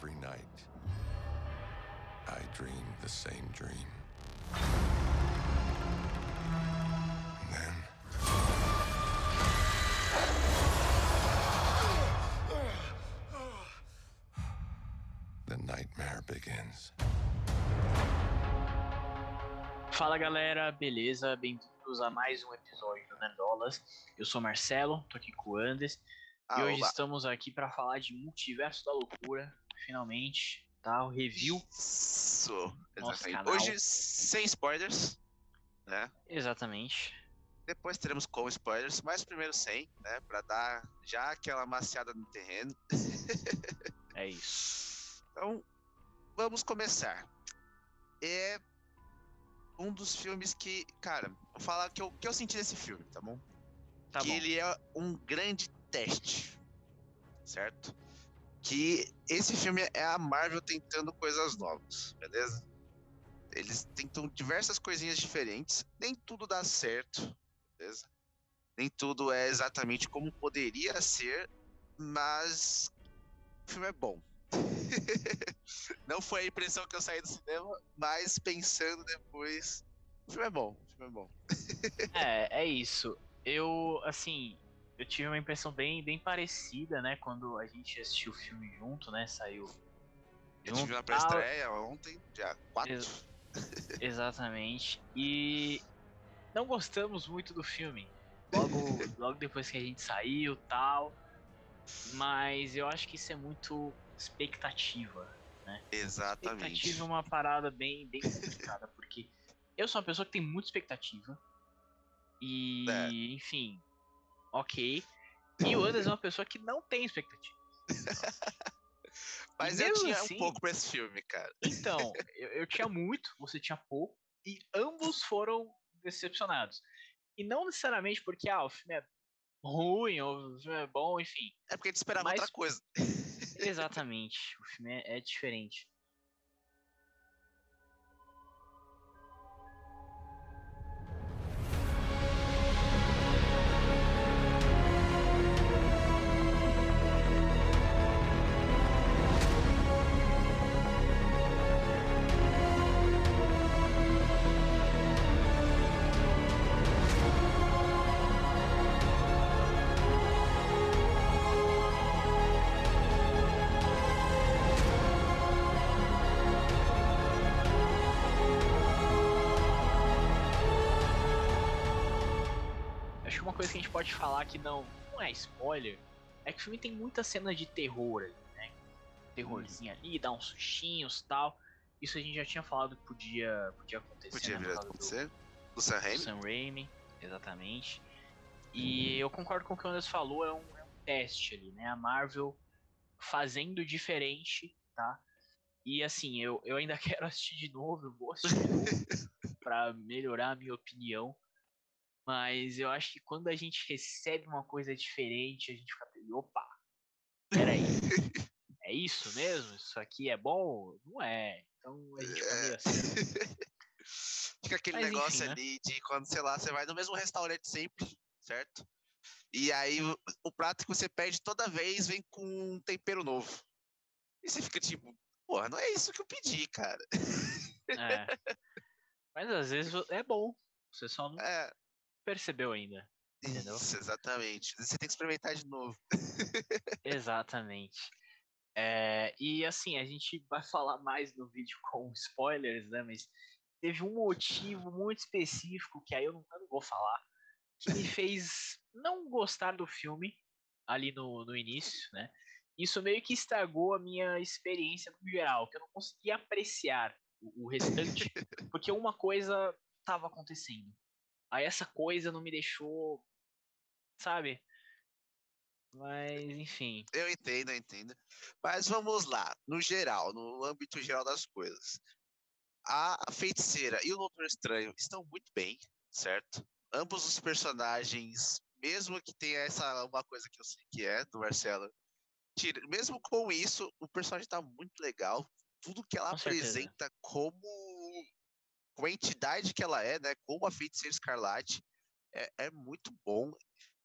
every night, I dream the same dream. And then. The nightmare begins. Fala galera, beleza? Bem-vindos a mais um episódio do Nerdolas. Eu sou Marcelo, tô aqui com o Andes Ah, e hoje oba. estamos aqui para falar de Multiverso da Loucura, finalmente, tá? O review. Isso, exatamente. Hoje, sem spoilers, né? Exatamente. Depois teremos com spoilers, mas primeiro sem, né? Pra dar já aquela maciada no terreno. É isso. Então, vamos começar. É um dos filmes que, cara, vou falar que eu, que eu senti desse filme, tá bom? Tá que bom. ele é um grande teste, certo? Que esse filme é a Marvel tentando coisas novas, beleza? Eles tentam diversas coisinhas diferentes, nem tudo dá certo, beleza? Nem tudo é exatamente como poderia ser, mas o filme é bom. Não foi a impressão que eu saí do cinema, mas pensando depois, o filme é bom, o filme é bom. É, é isso. Eu, assim, eu tive uma impressão bem, bem parecida, né? Quando a gente assistiu o filme junto, né? Saiu. Eu junto, tive na tal. pré-estreia ontem, dia 4. Ex- Exatamente. E não gostamos muito do filme. Logo, logo depois que a gente saiu tal. Mas eu acho que isso é muito expectativa. Exatamente. Expectativa é uma parada bem, bem complicada, porque eu sou uma pessoa que tem muita expectativa. E, É. enfim, ok. E o Anderson é uma pessoa que não tem expectativa. Mas eu tinha assim- um pouco pra esse filme, cara. Então, eu, eu tinha muito, você tinha pouco, e ambos foram decepcionados. E não necessariamente porque ah, o filme é ruim, ou o filme é bom, enfim. É porque a gente esperava Mas- outra coisa. Exatamente, o filme é, é diferente. Acho que uma coisa que a gente pode falar que não, não é spoiler é que o filme tem muita cena de terror ali, né? Terrorzinho ali, dá uns sustinhos tal. Isso a gente já tinha falado que podia, podia acontecer. Podia né, vir a por causa do- acontecer. Do Sam do Raimi. Sam Raimi, exatamente. E eu concordo com o que o Anderson falou, é um, é um teste ali, né? A Marvel fazendo diferente, tá? E assim, eu, eu ainda quero assistir de novo, eu vou assistir de novo pra melhorar a minha opinião. Mas eu acho que quando a gente recebe uma coisa diferente, a gente fica, opa, peraí, é isso mesmo? Isso aqui é bom? Não é. Então a gente fica meio assim. Fica aquele Mas enfim, negócio né? ali de quando, sei lá, você vai no mesmo restaurante sempre, certo? E aí o, o prato que você pede toda vez vem com um tempero novo. E você fica tipo, porra, não é isso que eu pedi, cara. É. Mas às vezes é bom. Você só não É, percebeu ainda. Entendeu? isso, exatamente. Você tem que experimentar de novo. Exatamente. É, e assim, a gente vai falar mais no vídeo com spoilers, né? Mas teve um motivo muito específico que aí eu não, eu não vou falar, que me fez não gostar do filme ali no, no início, né? Isso meio que estragou a minha experiência no geral, que eu não conseguia apreciar o, o restante, porque uma coisa estava acontecendo. Aí essa coisa não me deixou, sabe? Mas, enfim. Eu entendo, eu entendo. Mas vamos lá, no geral, no âmbito geral das coisas. A feiticeira e o Doutor Estranho estão muito bem, certo? Ambos os personagens, mesmo que tenha essa uma coisa que eu sei que é do Marcelo, tira- mesmo com isso, o personagem tá muito legal. Tudo que ela Com certeza. apresenta como como a entidade que ela é, né? Como a feiticeira escarlate, é, é muito bom.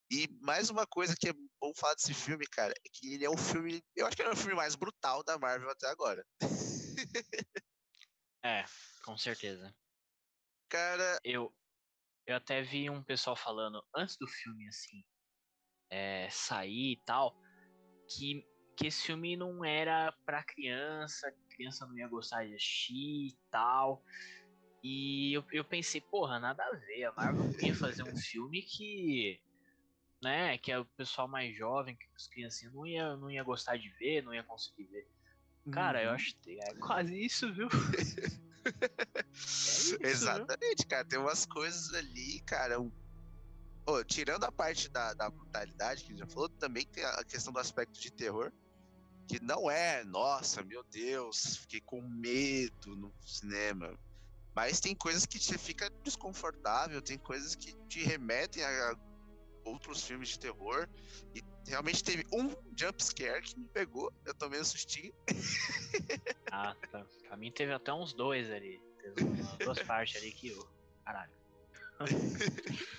E mais uma coisa que é bom falar desse filme, cara, é que ele é um filme. Eu acho que ele é o filme mais brutal da Marvel até agora. É, com certeza. Cara, Eu, eu até vi um pessoal falando antes do filme, assim, é, sair e tal, que, que esse filme não era pra criança, criança não ia gostar de assistir e tal. E eu, eu pensei, porra, nada a ver, a Marvel não ia fazer um filme que, né, que é o pessoal mais jovem, que as criancinhas não ia, não ia gostar de ver, não ia conseguir ver. Cara, eu uhum. acho que é quase isso, viu? É isso, viu? Exatamente, cara. Tem umas coisas ali, cara. um- Ô, tirando a parte da, da brutalidade que a gente já falou, também tem a questão do aspecto de terror. Que não é, nossa, meu Deus, fiquei com medo no cinema. Mas tem coisas que você fica desconfortável, tem coisas que te remetem a outros filmes de terror. E realmente teve um jump scare que me pegou. Eu tomei um sustinho. Ah, tá. Pra mim teve até uns dois ali. Teve umas duas partes ali que eu. Caralho.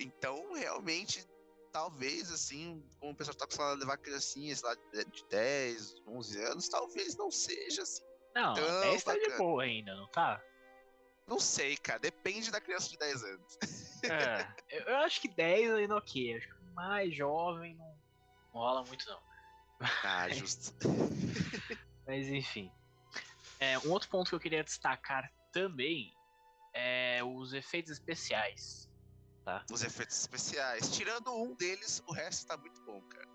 Então, realmente, talvez, assim, como o pessoal tá acostumado a levar criancinhas lá de de 10, 11 anos, talvez não seja assim. Não, Então, 10 tá de boa ainda, não tá? Não sei, cara, depende da criança de 10 anos. É. Eu, acho que 10 ainda ok. Acho que mais jovem não, não rola muito, não. Ah, justo. Mas enfim. É, um outro ponto que eu queria destacar também é os efeitos especiais. Os efeitos especiais. Tirando um deles, o resto tá muito bom, cara.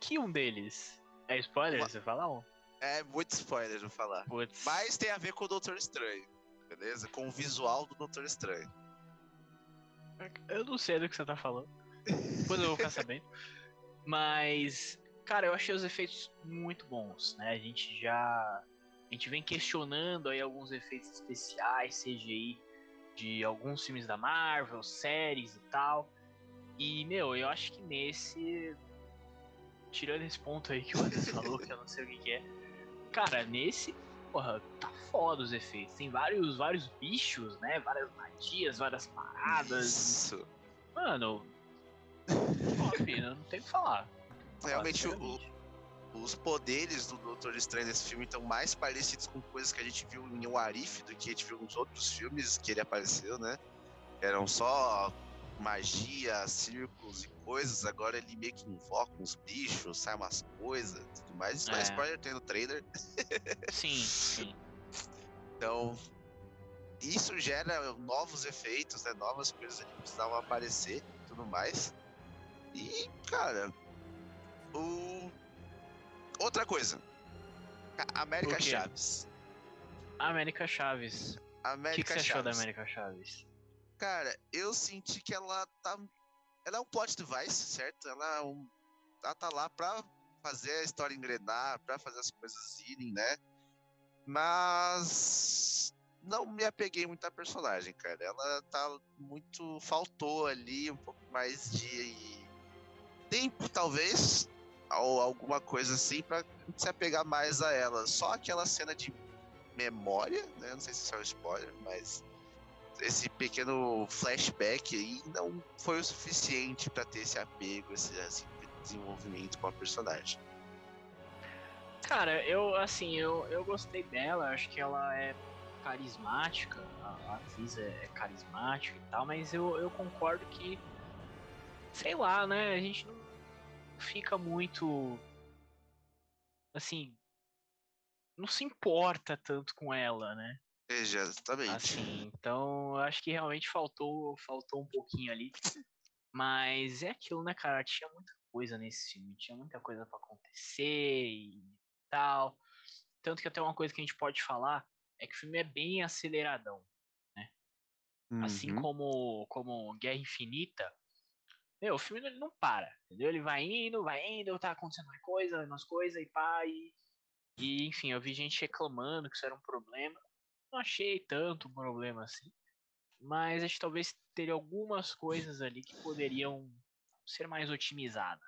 Que um deles? É spoiler? Uma- Você fala um? É muito spoiler de falar. Putz. Mas tem a ver com o Doutor Estranho, beleza? Com o visual do Doutor Estranho. Eu não sei do que você tá falando. Depois eu vou ficar sabendo. Mas, cara, eu achei os efeitos muito bons, né? A gente já. A gente vem questionando aí alguns efeitos especiais, CGI, de alguns filmes da Marvel, séries e tal. E, meu, eu acho que nesse. Tirando esse ponto aí que o Anderson falou, que eu não sei o que, que é. Cara, nesse, porra, tá foda os efeitos. Tem vários, vários bichos, né? Várias magias, várias paradas. Isso. Mano, top, não tem o que falar. Realmente, o, os poderes do Doutor Estranho nesse filme estão mais parecidos com coisas que a gente viu em O Arif do que a gente viu nos outros filmes que ele apareceu, né? Eram só magia, círculos e coisas. Agora ele meio que invoca uns bichos, sai umas coisas e tudo mais. Isso não é É. spoiler, tem no trailer. Sim, sim. Então, isso gera novos efeitos, né? Novas coisas que precisavam aparecer e tudo mais. E, cara, o... outra coisa. América? Chaves. América Chaves. O que, América que você achou da Chaves. América Chaves? Cara, eu senti que ela tá. Ela é um plot device, certo? Ela, é um... ela tá lá pra fazer a história engrenar, pra fazer as coisas irem, né? Mas não me apeguei muito à personagem, cara. Ela tá muito. Faltou ali um pouco mais de tempo, talvez, ou alguma coisa assim, pra se apegar mais a ela. Só aquela cena de memória, né? Não sei se isso é um spoiler, mas esse pequeno flashback aí não foi o suficiente pra ter esse apego, esse, esse desenvolvimento com a personagem. Cara, eu, assim, eu, eu gostei dela, acho que ela é carismática, a, a atriz é, é carismática e tal, mas eu, eu concordo que, sei lá, né, a gente não fica muito, assim, não se importa tanto com ela, né? Exatamente. Assim, então eu acho que realmente faltou, faltou um pouquinho ali. Mas é aquilo, né, cara? Tinha muita coisa nesse filme, tinha muita coisa pra acontecer e tal. Tanto que até uma coisa que a gente pode falar é que o filme é bem aceleradão. Assim Uhum. como, como Guerra Infinita, meu, o filme ele não para, entendeu? Ele vai indo, vai indo, tá acontecendo uma coisa, umas coisas e pá, e, e enfim, eu vi gente reclamando que isso era um problema. Não achei tanto problema assim, mas acho que talvez teria algumas coisas ali que poderiam ser mais otimizadas.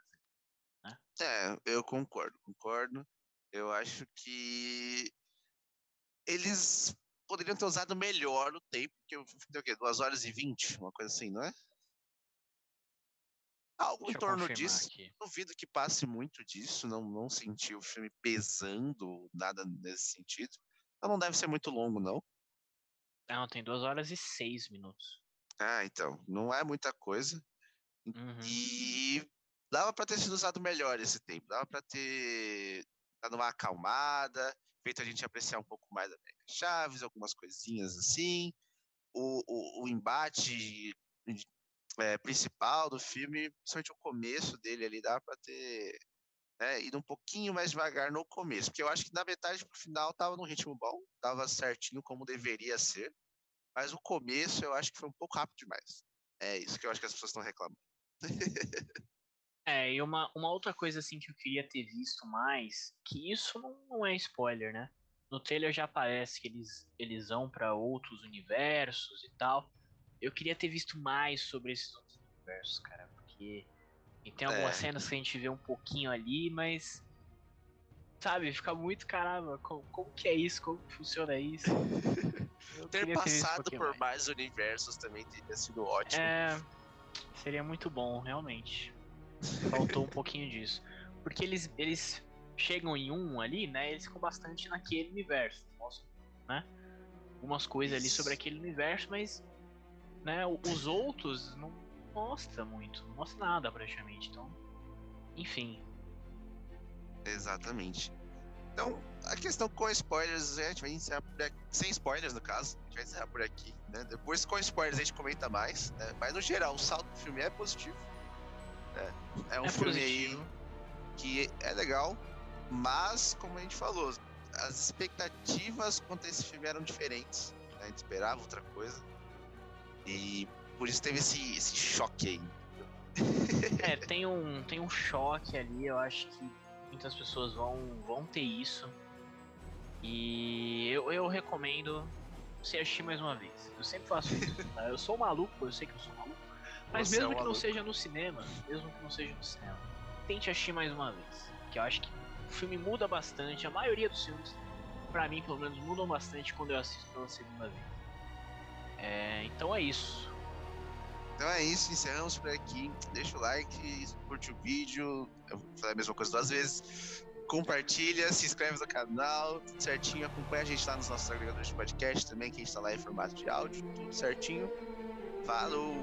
É, eu concordo, concordo. Eu acho que eles poderiam ter usado melhor o tempo, filme tem o quê? 2 horas e 20, uma coisa assim, não é? Algo Deixa em eu torno disso. aqui. Duvido que passe muito disso, não, não senti o filme pesando, nada nesse sentido. Então não deve ser muito longo, não. Não, tem 2 horas e 6 minutos. Ah, então, não é muita coisa. Uhum. E dava pra ter sido usado melhor esse tempo. Dava pra ter dado uma acalmada, feito a gente apreciar um pouco mais a América Chaves, algumas coisinhas assim. O, o, o embate é, principal do filme, principalmente o começo dele ali, dava pra ter né, ido um pouquinho mais devagar no começo. Porque eu acho que na metade pro final tava num ritmo bom, tava certinho como deveria ser. Mas o começo eu acho que foi um pouco rápido demais. É isso que eu acho que as pessoas estão reclamando. É, e uma, uma outra coisa assim que eu queria ter visto mais, que isso não, não é spoiler, né? No trailer já aparece que eles, eles vão pra outros universos e tal. Eu queria ter visto mais sobre esses outros universos, cara, porque e tem algumas É. cenas que a gente vê um pouquinho ali, mas sabe, fica muito caramba, como, como que é isso, como que funciona isso? Ter um passado pouquinho por mais. mais universos também teria sido ótimo. É, seria muito bom, realmente. Faltou um pouquinho disso. Porque eles, eles chegam em um ali, né? Eles ficam bastante naquele universo. Né? Algumas coisas ali sobre aquele universo, mas né, os outros não mostra muito, não mostra nada praticamente. Então, enfim. Exatamente. Então, a questão com spoilers, a gente vai encerrar por aqui. Sem spoilers, no caso. A gente vai encerrar por aqui, né? Depois, com spoilers, a gente comenta mais. Né? Mas, no geral, o saldo do filme é positivo. né? É um é filme positivo. aí que é legal, mas, como a gente falou, as expectativas quanto a esse filme eram diferentes. né? A gente esperava outra coisa. E por isso teve esse, esse choque aí. É, tem um, tem um choque ali, eu acho que muitas pessoas vão, vão ter isso. E eu, eu recomendo você assistir mais uma vez. Eu sempre faço isso. tá? Eu sou maluco, eu sei que eu sou maluco. Mas Você é mesmo um que não maluco. seja no cinema, mesmo que não seja no cinema, tente assistir mais uma vez. Que eu acho que o filme muda bastante. A maioria dos filmes, pra mim pelo menos, mudam bastante quando eu assisto pela segunda vez. É, então é isso. Então é isso, encerramos por aqui. Deixa o like, curte o vídeo. Eu vou fazer a mesma coisa duas vezes. Compartilha, se inscreve no canal, tudo certinho. Acompanha a gente lá nos nossos agregadores de podcast também, que a gente tá lá em formato de áudio, tudo certinho. Falou!